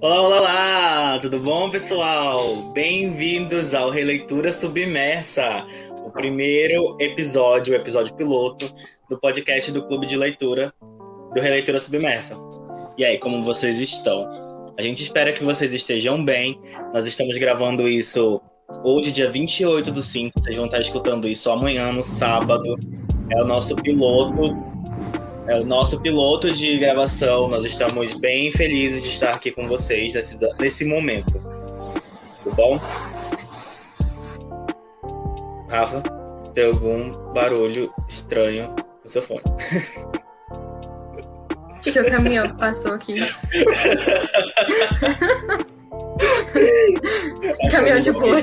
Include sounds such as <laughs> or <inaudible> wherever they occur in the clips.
Olá, olá, olá! Tudo bom, pessoal? Bem-vindos ao Releitura Submersa, o primeiro episódio, o episódio piloto do podcast do Clube de Leitura do Releitura Submersa. E aí, como vocês estão? A gente espera que vocês estejam bem. Nós estamos gravando isso hoje, dia 28 do 5. Vocês vão estar escutando isso amanhã, no sábado. É o nosso piloto é o nosso piloto de gravação. Nós estamos bem felizes de estar aqui com vocês nesse, nesse momento. Tudo bom? Rafa, tem algum barulho estranho no seu fone? Acho que o caminhão que passou aqui. <laughs> caminhão de boi.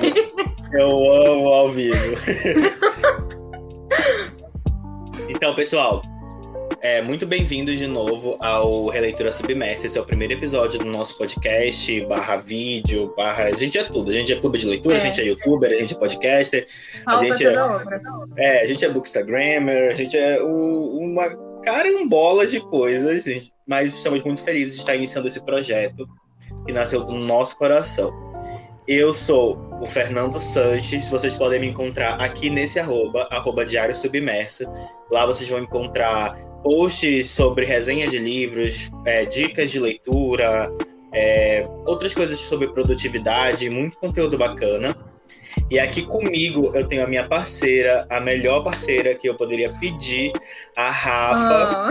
Eu amo ao vivo. <laughs> então, pessoal, é, muito bem-vindos de novo ao Releitura Submersa. Esse é o primeiro episódio do nosso podcast, barra vídeo, barra. A gente é tudo. A gente é clube de leitura, é. a gente é youtuber, a gente é podcaster. a gente é... é, a gente é bookstagrammer, a gente é uma cara em bola de coisas, mas estamos muito felizes de estar iniciando esse projeto que nasceu do nosso coração. Eu sou o Fernando Sanches. Vocês podem me encontrar aqui nesse arroba, arroba Diário Submerso. Lá vocês vão encontrar posts sobre resenha de livros, é, dicas de leitura, é, outras coisas sobre produtividade, muito conteúdo bacana. E aqui comigo eu tenho a minha parceira, a melhor parceira que eu poderia pedir, a Rafa.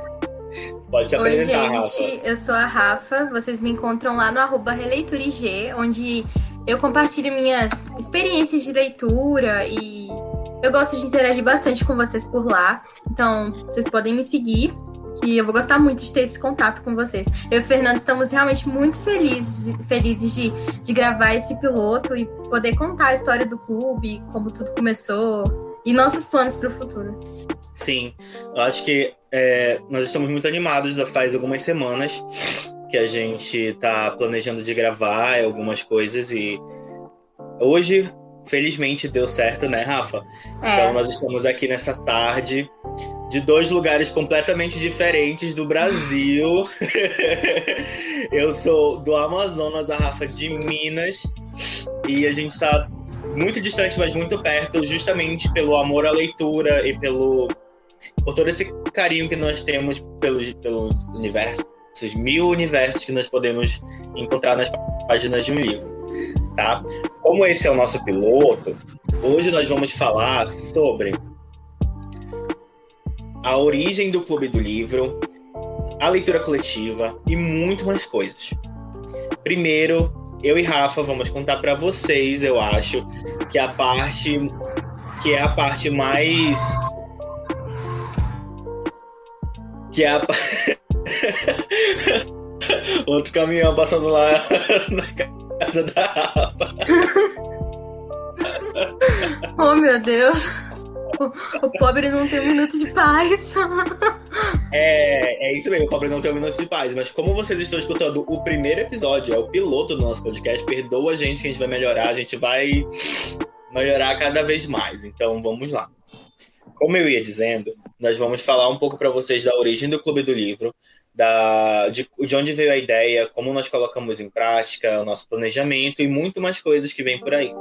Oh. Pode se apresentar, Oi, gente, Rafa. eu sou a Rafa. Vocês me encontram lá no arroba releiturag, onde eu compartilho minhas experiências de leitura e eu gosto de interagir bastante com vocês por lá. Então, vocês podem me seguir, que eu vou gostar muito de ter esse contato com vocês. Eu e o Fernando estamos realmente muito felizes, felizes de, de gravar esse piloto e poder contar a história do clube, como tudo começou e nossos planos para o futuro. Sim, eu acho que é, nós estamos muito animados, já faz algumas semanas que a gente está planejando de gravar algumas coisas e hoje felizmente deu certo, né, Rafa? É. Então nós estamos aqui nessa tarde de dois lugares completamente diferentes do Brasil. <laughs> Eu sou do Amazonas, a Rafa de Minas, e a gente está muito distante, mas muito perto, justamente pelo amor à leitura e pelo por todo esse carinho que nós temos pelos, pelos universos, esses mil universos que nós podemos encontrar nas páginas de um livro tá? Como esse é o nosso piloto, hoje nós vamos falar sobre a origem do Clube do Livro, a leitura coletiva e muito mais coisas. Primeiro, eu e Rafa vamos contar para vocês, eu acho, que a parte que é a parte mais que é a <laughs> outro caminhão passando lá <laughs> na casa da Rafa. <laughs> oh, meu Deus. O, o, pobre não tem um minuto de paz. É, é isso mesmo, o pobre não tem um minuto de paz. Mas como vocês estão escutando o primeiro episódio, é o piloto do nosso podcast, perdoa a gente que a gente vai melhorar, a gente vai melhorar cada vez mais. Então vamos lá. Como eu ia dizendo, nós vamos falar um pouco para vocês da origem do Clube do Livro, da, de, de onde veio a ideia, como nós colocamos em prática, o nosso planejamento e muito mais coisas que vem por aí.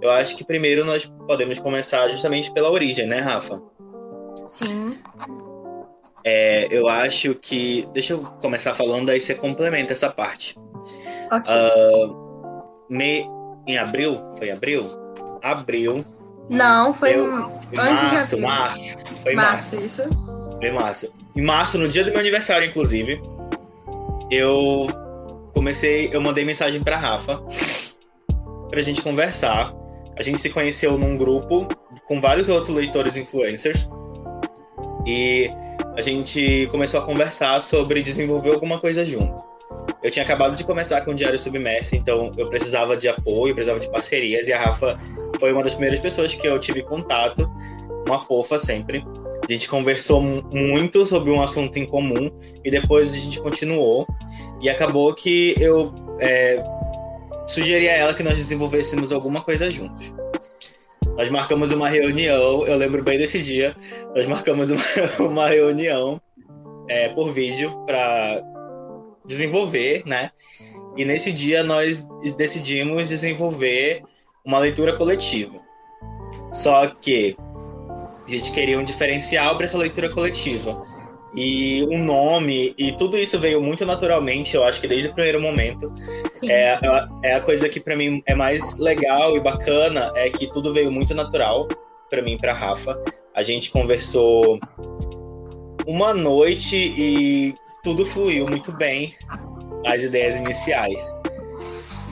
Eu acho que primeiro nós podemos começar justamente pela origem, né, Rafa? Sim. É, eu acho que. Deixa eu começar falando, aí você complementa essa parte. Ok. Uh, me, em abril? Foi abril? Abril. Não, foi eu, antes março, de março. Foi março. Março, isso. Foi março. Em março, no dia do meu aniversário, inclusive, eu comecei, eu mandei mensagem para Rafa pra gente conversar. A gente se conheceu num grupo com vários outros leitores influencers e a gente começou a conversar sobre desenvolver alguma coisa junto. Eu tinha acabado de começar com o Diário Submerso, então eu precisava de apoio, precisava de parcerias e a Rafa foi uma das primeiras pessoas que eu tive contato, uma fofa sempre. A gente conversou muito sobre um assunto em comum e depois a gente continuou. E acabou que eu é, sugeri a ela que nós desenvolvêssemos alguma coisa juntos. Nós marcamos uma reunião, eu lembro bem desse dia. Nós marcamos uma, <laughs> uma reunião é, por vídeo para desenvolver, né? E nesse dia nós decidimos desenvolver uma leitura coletiva. Só que a gente queria um diferencial para essa leitura coletiva. E um nome, e tudo isso veio muito naturalmente, eu acho que desde o primeiro momento. É, é a coisa que para mim é mais legal e bacana, é que tudo veio muito natural para mim e para Rafa. A gente conversou uma noite e tudo fluiu muito bem, as ideias iniciais.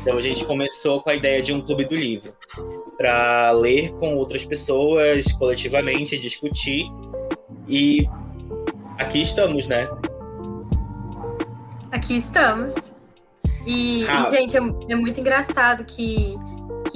Então a gente começou com a ideia de um clube do livro, para ler com outras pessoas coletivamente, discutir e aqui estamos, né? Aqui estamos. E, ah. e gente, é, é, muito engraçado que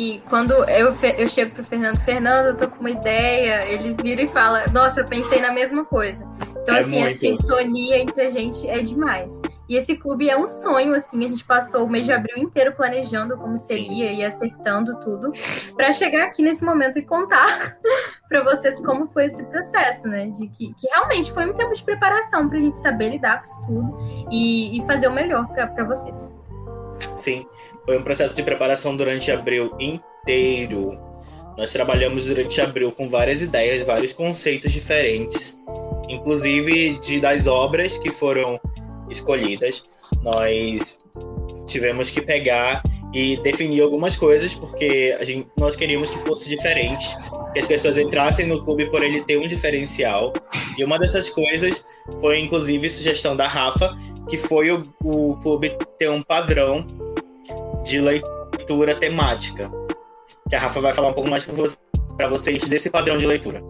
que quando eu, eu chego pro Fernando, Fernando, eu tô com uma ideia, ele vira e fala, nossa, eu pensei na mesma coisa. Então, é assim, muito. a sintonia entre a gente é demais. E esse clube é um sonho, assim, a gente passou o mês de abril inteiro planejando como seria Sim. e acertando tudo, para chegar aqui nesse momento e contar <laughs> para vocês como foi esse processo, né? De que, que realmente foi um tempo de preparação pra gente saber lidar com isso tudo e, e fazer o melhor para vocês. Sim, foi um processo de preparação durante abril inteiro. Nós trabalhamos durante abril com várias ideias, vários conceitos diferentes, inclusive de das obras que foram escolhidas. Nós tivemos que pegar e definir algumas coisas porque a gente, nós queríamos que fosse diferente, que as pessoas entrassem no clube por ele ter um diferencial. E uma dessas coisas foi inclusive sugestão da Rafa, que foi o, o clube ter um padrão de leitura temática. Que a Rafa vai falar um pouco mais para vocês desse padrão de leitura.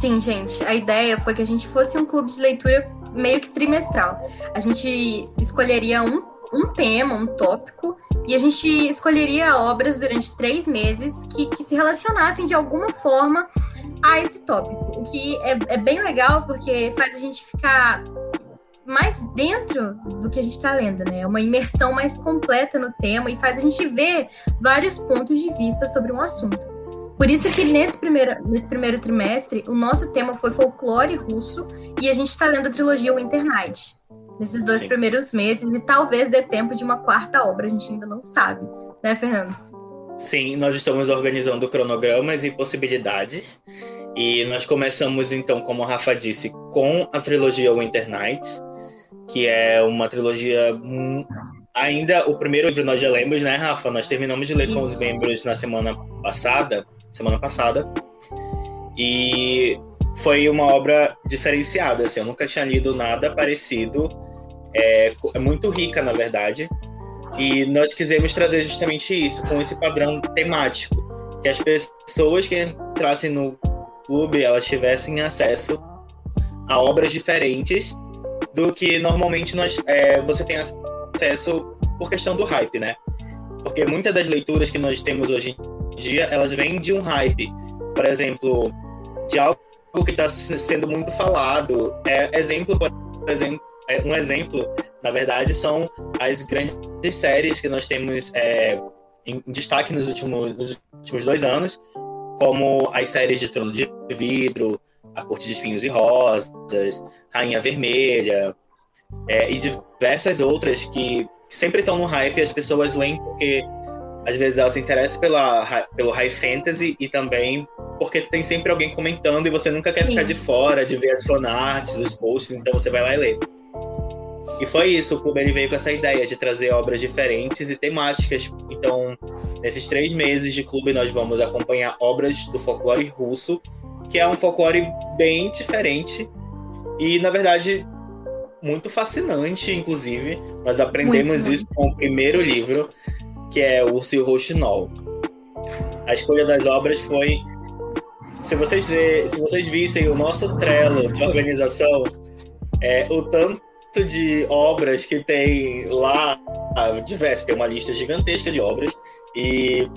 Sim, gente. A ideia foi que a gente fosse um clube de leitura meio que trimestral. A gente escolheria um, um tema, um tópico, e a gente escolheria obras durante três meses que, que se relacionassem de alguma forma a esse tópico. O que é, é bem legal porque faz a gente ficar mais dentro do que a gente está lendo, né? É uma imersão mais completa no tema e faz a gente ver vários pontos de vista sobre um assunto. Por isso que nesse primeiro, nesse primeiro trimestre, o nosso tema foi folclore russo e a gente está lendo a trilogia Winter Night. Nesses dois Sim. primeiros meses, e talvez dê tempo de uma quarta obra, a gente ainda não sabe, né, Fernando? Sim, nós estamos organizando cronogramas e possibilidades. E nós começamos, então, como a Rafa disse, com a trilogia Winter Nights que é uma trilogia. Ainda o primeiro livro nós já lemos, né, Rafa? Nós terminamos de ler Isso. com os membros na semana passada, semana passada, e foi uma obra diferenciada. Assim, eu nunca tinha lido nada parecido. É, é muito rica, na verdade. E nós quisemos trazer justamente isso, com esse padrão temático, que as pessoas que entrassem no clube elas tivessem acesso a obras diferentes do que normalmente nós, é, você tem acesso por questão do hype, né? Porque muitas das leituras que nós temos hoje em dia, elas vêm de um hype. Por exemplo, de algo que está sendo muito falado. É, exemplo, por exemplo, é, um exemplo, na verdade, são as grandes séries que nós temos é, em destaque nos últimos, nos últimos dois anos, como as séries de Trono de Vidro, a Corte de Espinhos e Rosas, Rainha Vermelha, é, e diversas outras que sempre estão no hype e as pessoas leem porque às vezes elas se interessam pela, pelo high fantasy e também porque tem sempre alguém comentando e você nunca quer Sim. ficar de fora de ver as fanarts, os posts, então você vai lá e lê. E foi isso, o clube ele veio com essa ideia de trazer obras diferentes e temáticas. Então, nesses três meses de clube, nós vamos acompanhar obras do folclore russo que é um folclore bem diferente e, na verdade, muito fascinante, inclusive. Nós aprendemos muito, isso com o primeiro livro, que é Urso e o Rouxinol. A escolha das obras foi. Se vocês, ver, se vocês vissem o nosso trelo de organização, é, o tanto de obras que tem lá, diversas, tem uma lista gigantesca de obras, e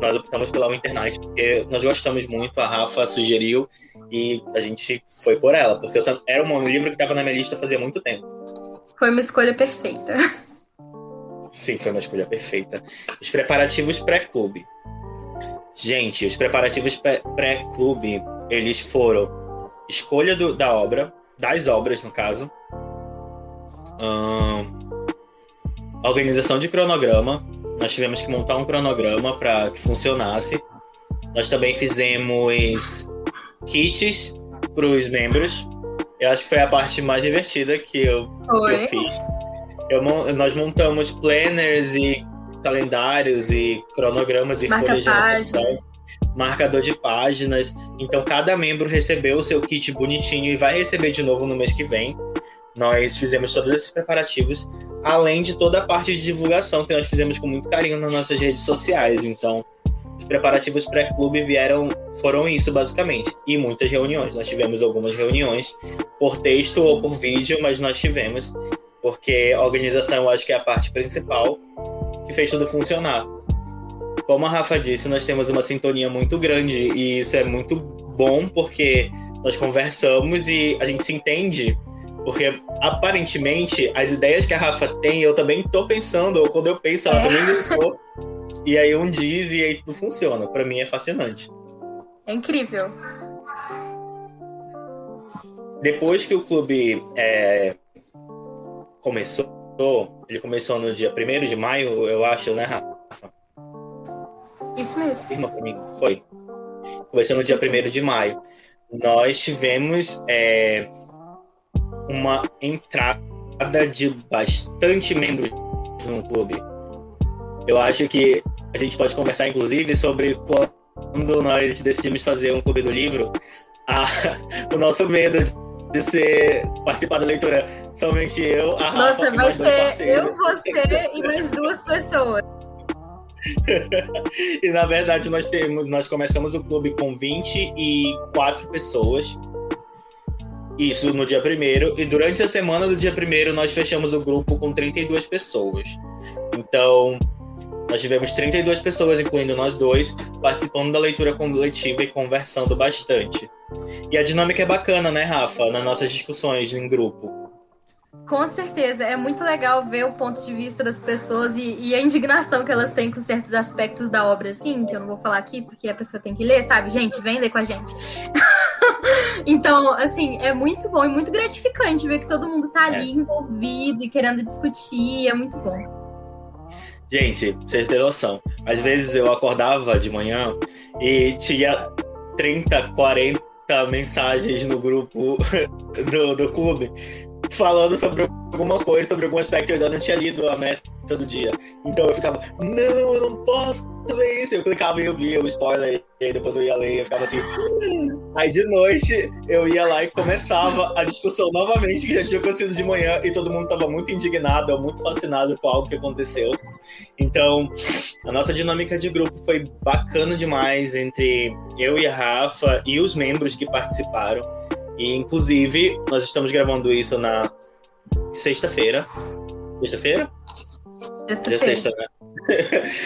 nós optamos pela internet porque nós gostamos muito, a Rafa sugeriu e a gente foi por ela, porque eu, era um livro que estava na minha lista fazia muito tempo. Foi uma escolha perfeita. Sim, foi uma escolha perfeita. Os preparativos pré-clube. Gente, os preparativos pré-clube, eles foram escolha do, da obra, das obras no caso, hum, organização de cronograma. Nós tivemos que montar um cronograma para que funcionasse. Nós também fizemos kits para os membros. Eu acho que foi a parte mais divertida que eu, que eu fiz. Eu, nós montamos planners e calendários e cronogramas e Marca folhas de anotação, marcador de páginas. Então cada membro recebeu o seu kit bonitinho e vai receber de novo no mês que vem. Nós fizemos todos esses preparativos, além de toda a parte de divulgação que nós fizemos com muito carinho nas nossas redes sociais. Então, os preparativos pré-clube vieram foram isso basicamente e muitas reuniões. Nós tivemos algumas reuniões por texto ou por vídeo, mas nós tivemos porque a organização eu acho que é a parte principal que fez tudo funcionar. Como a Rafa disse, nós temos uma sintonia muito grande e isso é muito bom porque nós conversamos e a gente se entende. Porque aparentemente as ideias que a Rafa tem, eu também tô pensando, ou quando eu penso, ela é. também pensou. e aí um diz e aí tudo funciona. Para mim é fascinante. É incrível. Depois que o clube é, começou, ele começou no dia 1 de maio, eu acho, né, Rafa? Isso mesmo. Firma comigo, foi. Começou no dia 1 de maio. Nós tivemos é, uma entrada de bastante membros no clube. Eu acho que a gente pode conversar, inclusive, sobre quando nós decidimos fazer um clube do livro, a, <laughs> o nosso medo de ser participar da leitura somente eu, a Rafa, Nossa, vai ser eu, você e mais duas pessoas. <laughs> e na verdade nós temos, nós começamos o clube com 24 pessoas. Isso no dia primeiro e durante a semana do dia primeiro nós fechamos o grupo com 32 pessoas. Então, nós tivemos 32 pessoas, incluindo nós dois, participando da leitura coletiva e conversando bastante. E a dinâmica é bacana, né, Rafa? Nas nossas discussões em grupo. Com certeza, é muito legal ver o ponto de vista das pessoas e, e, a indignação que elas têm com certos aspectos da obra, assim, que eu não vou falar aqui porque a pessoa tem que ler, sabe? Gente, vem ler com a gente. <laughs> então, assim, é muito bom e muito gratificante ver que todo mundo tá ali é. envolvido e querendo discutir, é muito bom. Gente, vocês têm noção. Às vezes eu acordava de manhã e tinha 30, 40 mensagens no grupo <laughs> do, do clube falando sobre alguma coisa, sobre algum aspecto. Eu ainda não tinha lido a meta do dia. Então eu ficava, não, eu não posso ver isso. Eu clicava e eu via o spoiler, e aí depois eu ia ler e eu ficava assim. Aí de noite eu ia lá e começava a discussão novamente que já tinha acontecido de manhã e todo mundo estava muito indignado, muito fascinado com algo que aconteceu. Então, a nossa dinâmica de grupo foi bacana demais entre eu e a Rafa e os membros que participaram. E inclusive, nós estamos gravando isso na sexta-feira. Sexta-feira? Sexta-feira. Sexta, né?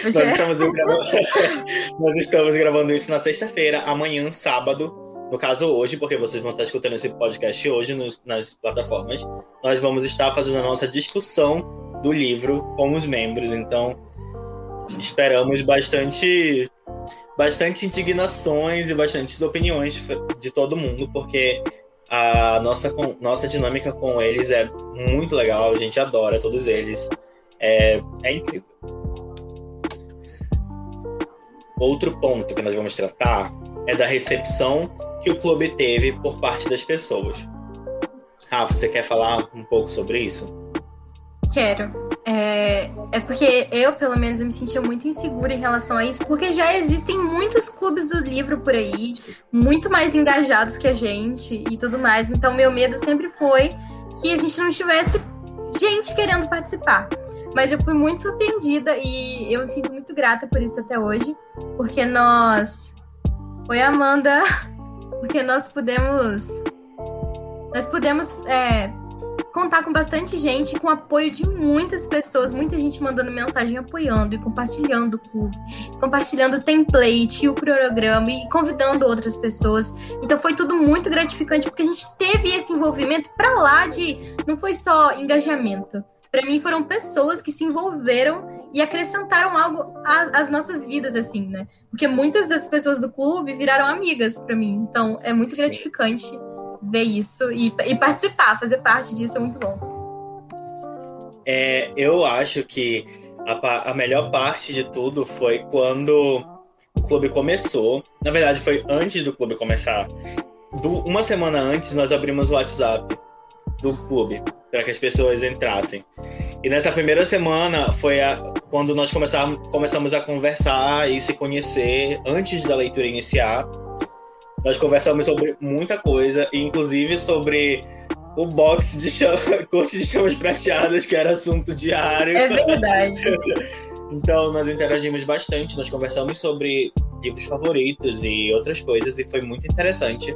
nós, é. estamos gravando... <laughs> nós estamos gravando isso na sexta-feira, amanhã, sábado. No caso, hoje, porque vocês vão estar escutando esse podcast hoje nos, nas plataformas. Nós vamos estar fazendo a nossa discussão do livro com os membros. Então, esperamos bastante bastante indignações e bastantes opiniões de todo mundo, porque a nossa, nossa dinâmica com eles é muito legal, a gente adora todos eles. É, é incrível. Outro ponto que nós vamos tratar é da recepção que o clube teve por parte das pessoas. Rafa, você quer falar um pouco sobre isso? Quero. É, é porque eu, pelo menos, eu me sentia muito insegura em relação a isso, porque já existem muitos clubes do livro por aí, muito mais engajados que a gente e tudo mais. Então, meu medo sempre foi que a gente não tivesse gente querendo participar. Mas eu fui muito surpreendida e eu me sinto muito grata por isso até hoje, porque nós. Oi, Amanda! <laughs> Porque nós pudemos. Nós pudemos é, contar com bastante gente, com apoio de muitas pessoas, muita gente mandando mensagem apoiando e compartilhando o clube, compartilhando o template, o cronograma e convidando outras pessoas. Então foi tudo muito gratificante porque a gente teve esse envolvimento para lá de não foi só engajamento, para mim foram pessoas que se envolveram e acrescentaram algo às nossas vidas, assim, né? Porque muitas das pessoas do clube viraram amigas para mim. Então é muito Sim. gratificante ver isso e, e, participar, fazer parte disso é muito bom. É, eu acho que a, a melhor parte de tudo foi quando o clube começou. Na verdade, foi antes do clube começar. Do, uma semana antes, nós abrimos o WhatsApp do clube para que as pessoas entrassem. E nessa primeira semana foi a, quando nós começamos, começamos a conversar e se conhecer antes da leitura iniciar. Nós conversamos sobre muita coisa, inclusive sobre o box de chama, <laughs> corte de chamas prateadas, que era assunto diário. É verdade. <laughs> então, nós interagimos bastante, nós conversamos sobre livros favoritos e outras coisas, e foi muito interessante.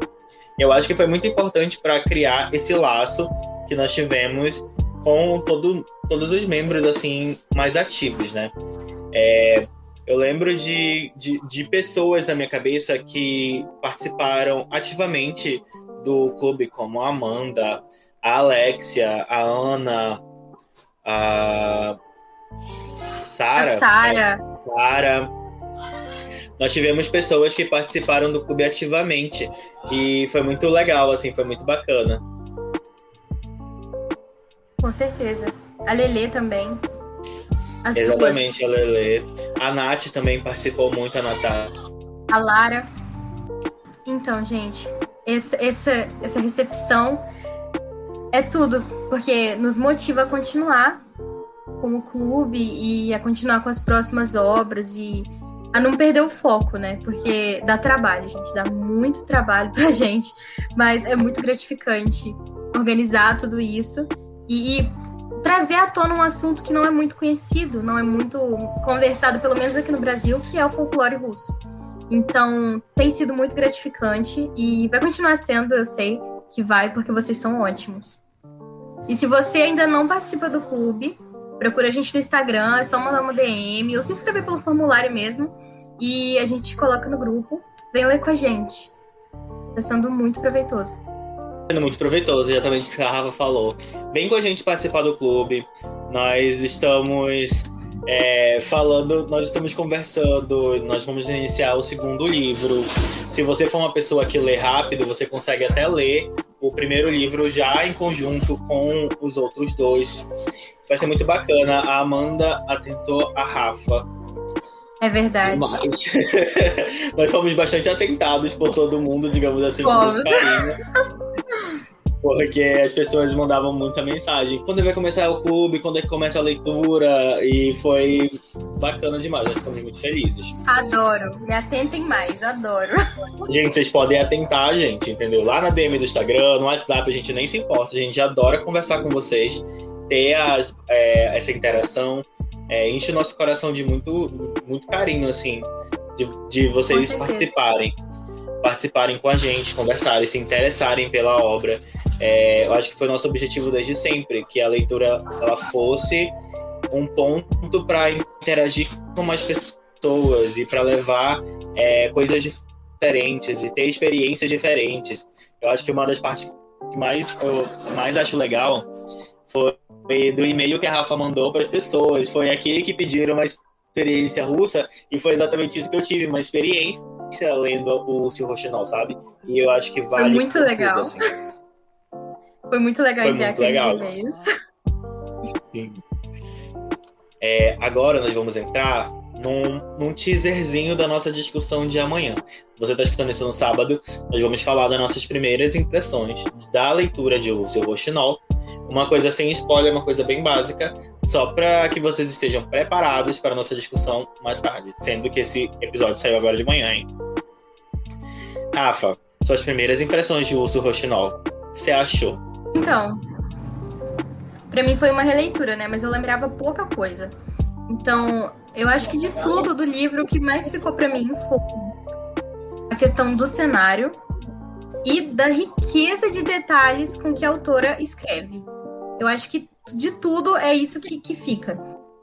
Eu acho que foi muito importante para criar esse laço que nós tivemos com todo, todos os membros assim mais ativos, né? É, eu lembro de, de, de pessoas na minha cabeça que participaram ativamente do clube, como a Amanda, a Alexia, a Ana, a Sara. Sara. Sara. Nós tivemos pessoas que participaram do clube ativamente e foi muito legal, assim, foi muito bacana. Com certeza. A Lelê também. As Exatamente, duas. a Lelê. A Nath também participou muito, a Natália. A Lara. Então, gente, essa, essa, essa recepção é tudo, porque nos motiva a continuar como clube e a continuar com as próximas obras e a não perder o foco, né? Porque dá trabalho, gente, dá muito trabalho pra <laughs> gente, mas é muito gratificante organizar tudo isso e, e trazer à tona um assunto que não é muito conhecido, não é muito conversado, pelo menos aqui no Brasil, que é o folclore russo. Então, tem sido muito gratificante e vai continuar sendo, eu sei que vai, porque vocês são ótimos. E se você ainda não participa do clube, procura a gente no Instagram, é só mandar uma DM ou se inscrever pelo formulário mesmo e a gente coloca no grupo. Vem ler com a gente. Está sendo muito proveitoso. Sendo muito proveitoso, exatamente o que a Rafa falou. Vem com a gente participar do clube. Nós estamos é, falando, nós estamos conversando, nós vamos iniciar o segundo livro. Se você for uma pessoa que lê rápido, você consegue até ler o primeiro livro já em conjunto com os outros dois. Vai ser muito bacana. A Amanda atentou a Rafa. É verdade. Mas <laughs> nós fomos bastante atentados por todo mundo, digamos assim, carinho. <laughs> Porque as pessoas mandavam muita mensagem. Quando vai começar o clube? Quando é que começa a leitura? E foi bacana demais. Nós ficamos muito felizes. Adoro. Me atentem mais. Adoro. Gente, vocês podem atentar, gente, entendeu? Lá na DM do Instagram, no WhatsApp, a gente nem se importa. A gente adora conversar com vocês, ter as, é, essa interação. É, enche o nosso coração de muito, muito carinho, assim, de, de vocês participarem participarem com a gente, conversarem, se interessarem pela obra. É, eu acho que foi nosso objetivo desde sempre, que a leitura ela fosse um ponto para interagir com mais pessoas e para levar é, coisas diferentes e ter experiências diferentes. Eu acho que uma das partes que mais eu mais acho legal foi do e-mail que a Rafa mandou para as pessoas. Foi aqui que pediram uma experiência russa e foi exatamente isso que eu tive, uma experiência lendo o Sr. Rochinol, sabe? E eu acho que vale. Foi muito legal. Tudo, assim. Foi muito legal Foi enviar aqueles e-mails. Sim. É, agora nós vamos entrar num, num teaserzinho da nossa discussão de amanhã. Você está escutando isso no sábado, nós vamos falar das nossas primeiras impressões da leitura de O Seu Rochinol. Uma coisa sem spoiler, uma coisa bem básica, só para que vocês estejam preparados para a nossa discussão mais tarde, sendo que esse episódio saiu agora de manhã, hein? Rafa, suas primeiras impressões de Urso Rochinol, você achou? Então, para mim foi uma releitura, né? Mas eu lembrava pouca coisa. Então, eu acho que de tudo do livro, o que mais ficou para mim foi a questão do cenário e da riqueza de detalhes com que a autora escreve. Eu acho que de tudo é isso que, que fica.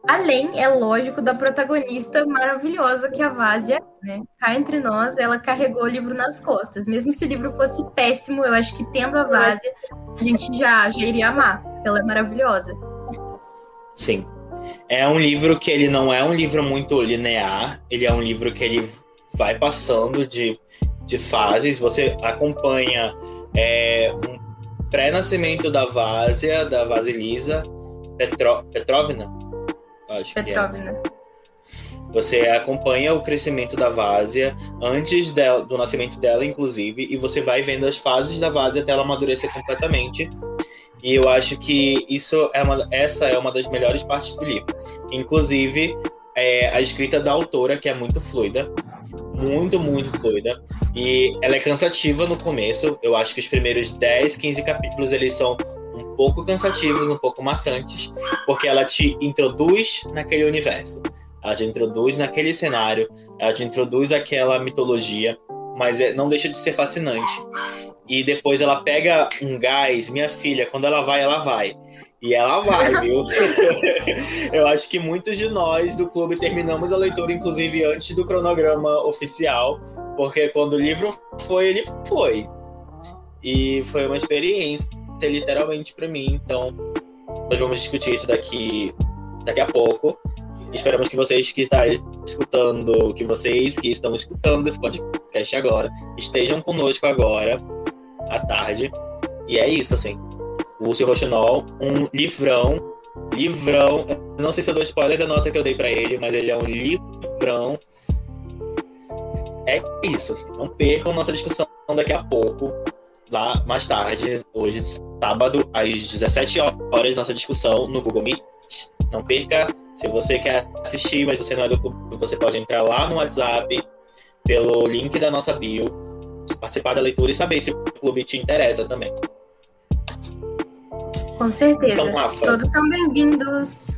Além, é lógico, da protagonista maravilhosa que é a Vásia, né? Cá entre nós, ela carregou o livro nas costas. Mesmo se o livro fosse péssimo, eu acho que tendo a Vásia, a gente já, já iria amar, porque ela é maravilhosa. Sim. É um livro que ele não é um livro muito linear, ele é um livro que ele vai passando de, de fases, você acompanha é, um pré-nascimento da Vásia, da Vasilisa, Petro, Petrovna? Acho Petrovna. Que é. Você acompanha o crescimento da Várzea antes dela, do nascimento dela, inclusive, e você vai vendo as fases da Várzea até ela amadurecer completamente. E eu acho que isso é uma, essa é uma das melhores partes do livro. Inclusive, é, a escrita da autora, que é muito fluida. Muito, muito fluida. E ela é cansativa no começo. Eu acho que os primeiros 10, 15 capítulos eles são um pouco cansativos, um pouco maçantes, porque ela te introduz naquele universo ela te introduz naquele cenário, ela te introduz aquela mitologia, mas é, não deixa de ser fascinante. E depois ela pega um gás, minha filha, quando ela vai, ela vai. E ela vai, <laughs> viu? <laughs> Eu acho que muitos de nós do clube terminamos a leitura, inclusive antes do cronograma oficial, porque quando o livro foi, ele foi. E foi uma experiência, literalmente, para mim. Então, nós vamos discutir isso daqui, daqui a pouco. Esperamos que vocês que estão escutando, que vocês que estão escutando esse podcast agora, estejam conosco agora, à tarde. E é isso, assim. O Lúcio Rochinol, um livrão, livrão. não sei se eu dou spoiler da nota que eu dei para ele, mas ele é um livrão. É isso, assim. Não percam nossa discussão daqui a pouco, lá mais tarde, hoje, sábado, às 17 horas, nossa discussão no Google Meet. Não perca se você quer assistir, mas você não é do clube, você pode entrar lá no WhatsApp, pelo link da nossa bio, participar da leitura e saber se o clube te interessa também. Com certeza. Então, Rafa, Todos são bem-vindos.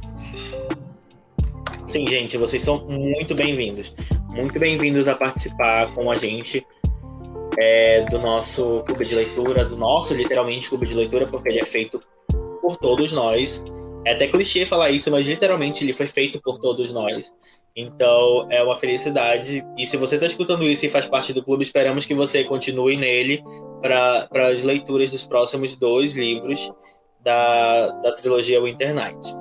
Sim, gente, vocês são muito bem-vindos. Muito bem-vindos a participar com a gente é, do nosso clube de leitura, do nosso, literalmente, clube de leitura, porque ele é feito por todos nós. É até clichê falar isso, mas literalmente ele foi feito por todos nós. Então é uma felicidade. E se você está escutando isso e faz parte do clube, esperamos que você continue nele para as leituras dos próximos dois livros da, da trilogia Winter Night.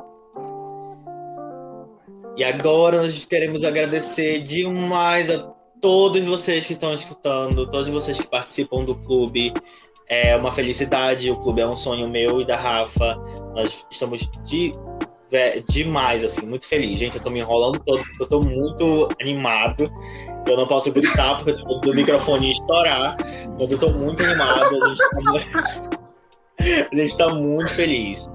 E agora nós queremos agradecer demais a todos vocês que estão escutando, todos vocês que participam do clube é uma felicidade, o clube é um sonho meu e da Rafa. Nós estamos de, demais, assim, muito feliz. Gente, eu tô me enrolando todo, eu tô muito animado. Eu não posso gritar porque do microfone estourar, mas eu tô muito animado. A gente tá, a gente tá muito feliz.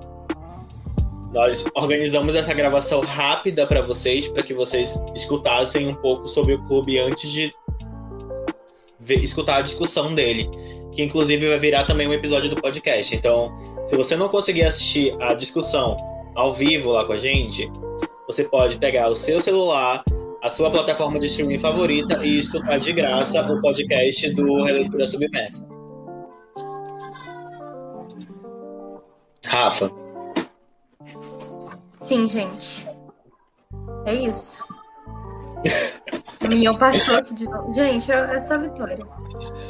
Nós organizamos essa gravação rápida para vocês, para que vocês escutassem um pouco sobre o clube antes de ver, escutar a discussão dele que inclusive vai virar também um episódio do podcast. Então, se você não conseguir assistir a discussão ao vivo lá com a gente, você pode pegar o seu celular, a sua plataforma de streaming favorita e escutar de graça o podcast do Releitura Submersa. Rafa. Sim, gente. É isso. o Minhão passou aqui de novo. Gente, é só vitória.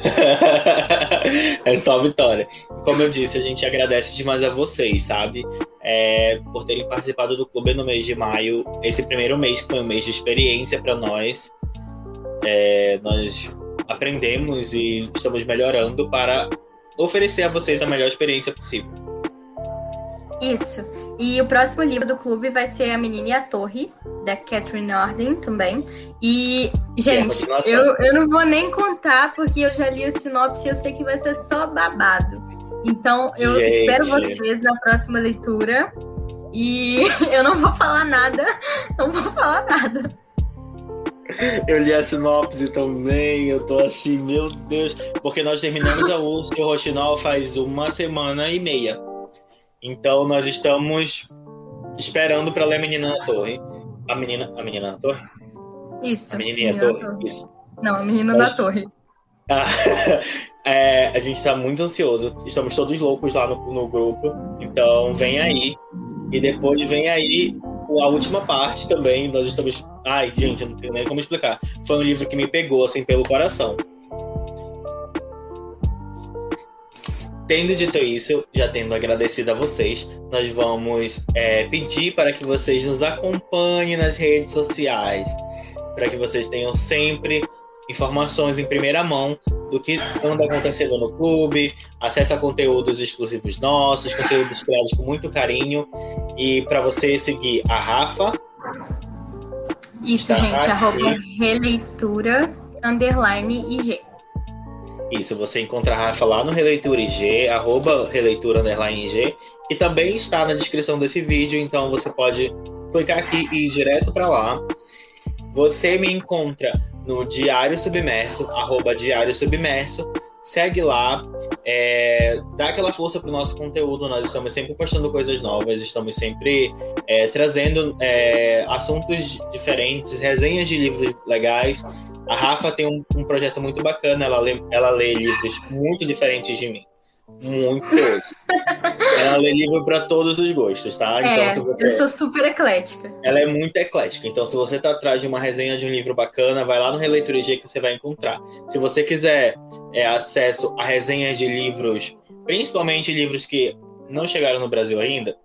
<laughs> é só vitória. Como eu disse, a gente agradece demais a vocês, sabe? É, por terem participado do clube no mês de maio. Esse primeiro mês que foi um mês de experiência para nós. É, nós aprendemos e estamos melhorando para oferecer a vocês a melhor experiência possível. Isso. E o próximo livro do clube vai ser A Menina e a Torre, da Catherine Orden também. E, gente, eu, eu não vou nem contar, porque eu já li a sinopse e eu sei que vai ser só babado. Então, eu gente. espero vocês na próxima leitura. E <laughs> eu não vou falar nada, não vou falar nada. Eu li a sinopse também, eu tô assim, meu Deus. Porque nós terminamos a USP e o Rochinol faz uma semana e meia. Então nós estamos esperando para ler a menina na torre. A menina, a menina na torre? Isso. A menininha menina torre. torre. Isso. Não, a menina nós... na torre. Ah, <laughs> é, a gente está muito ansioso. Estamos todos loucos lá no, no grupo. Então vem aí. E depois vem aí a última parte também. Nós estamos. Ai, gente, eu não tenho nem como explicar. Foi um livro que me pegou assim pelo coração. Tendo dito isso, já tendo agradecido a vocês, nós vamos é, pedir para que vocês nos acompanhem nas redes sociais, para que vocês tenham sempre informações em primeira mão do que anda acontecendo no clube, acesso a conteúdos exclusivos nossos, conteúdos criados com muito carinho E para você seguir a Rafa. Isso, tá gente, aqui. arroba releitura underline IG. Isso, você encontra a Rafa lá no Releitura IG, arroba releitura underline IG, e também está na descrição desse vídeo, então você pode clicar aqui e ir direto para lá. Você me encontra no Diário Submerso, arroba Diário Submerso. Segue lá, é, dá aquela força pro nosso conteúdo. Nós estamos sempre postando coisas novas, estamos sempre é, trazendo é, assuntos diferentes, resenhas de livros legais. A Rafa tem um, um projeto muito bacana, ela lê, ela lê livros muito diferentes de mim. Muitos. <laughs> ela lê livro para todos os gostos, tá? Então, é, se você... eu sou super eclética. Ela é muito eclética. Então, se você tá atrás de uma resenha de um livro bacana, vai lá no Releitura G que você vai encontrar. Se você quiser é, acesso a resenhas de livros, principalmente livros que não chegaram no Brasil ainda,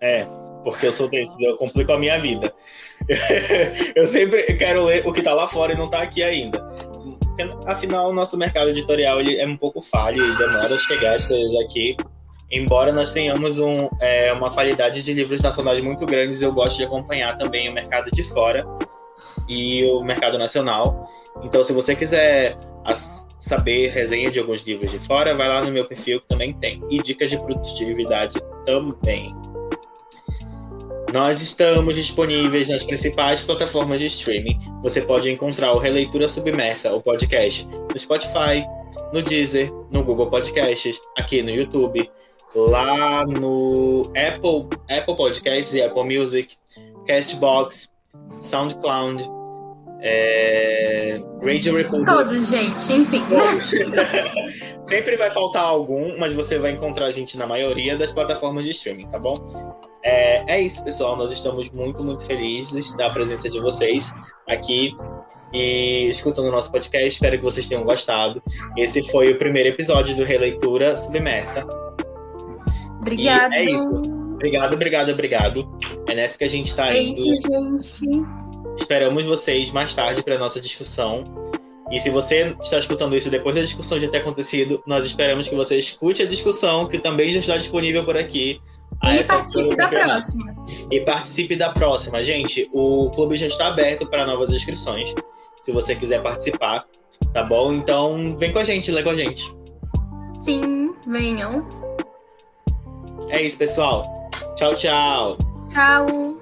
é, porque eu sou desse, eu complico a minha vida. <laughs> eu sempre quero ler o que tá lá fora e não tá aqui ainda. Afinal, o nosso mercado editorial ele é um pouco falho e demora a chegar as coisas aqui. Embora nós tenhamos um, é, uma qualidade de livros nacionais muito grandes, eu gosto de acompanhar também o mercado de fora e o mercado nacional. Então, se você quiser saber resenha de alguns livros de fora, vai lá no meu perfil que também tem. E dicas de produtividade também. Nós estamos disponíveis nas principais plataformas de streaming. Você pode encontrar o Releitura Submersa, o podcast, no Spotify, no Deezer, no Google Podcasts, aqui no YouTube, lá no Apple, Apple Podcasts e Apple Music, Castbox, SoundCloud, é... Radio Republic. Todos, gente, enfim. <laughs> Sempre vai faltar algum, mas você vai encontrar a gente na maioria das plataformas de streaming, tá bom? É, é isso, pessoal. Nós estamos muito, muito felizes da presença de vocês aqui e escutando o nosso podcast. Espero que vocês tenham gostado. Esse foi o primeiro episódio do Releitura Submersa. Obrigado. E é isso. Obrigado, obrigado, obrigado. É nessa que a gente está indo. É isso, gente. Esperamos vocês mais tarde para nossa discussão. E se você está escutando isso depois da discussão já ter acontecido, nós esperamos que você escute a discussão, que também já está disponível por aqui e participe da próxima. E participe da próxima. Gente, o clube já está aberto para novas inscrições. Se você quiser participar, tá bom? Então, vem com a gente, lê com a gente. Sim, venham. É isso, pessoal. Tchau, tchau. Tchau.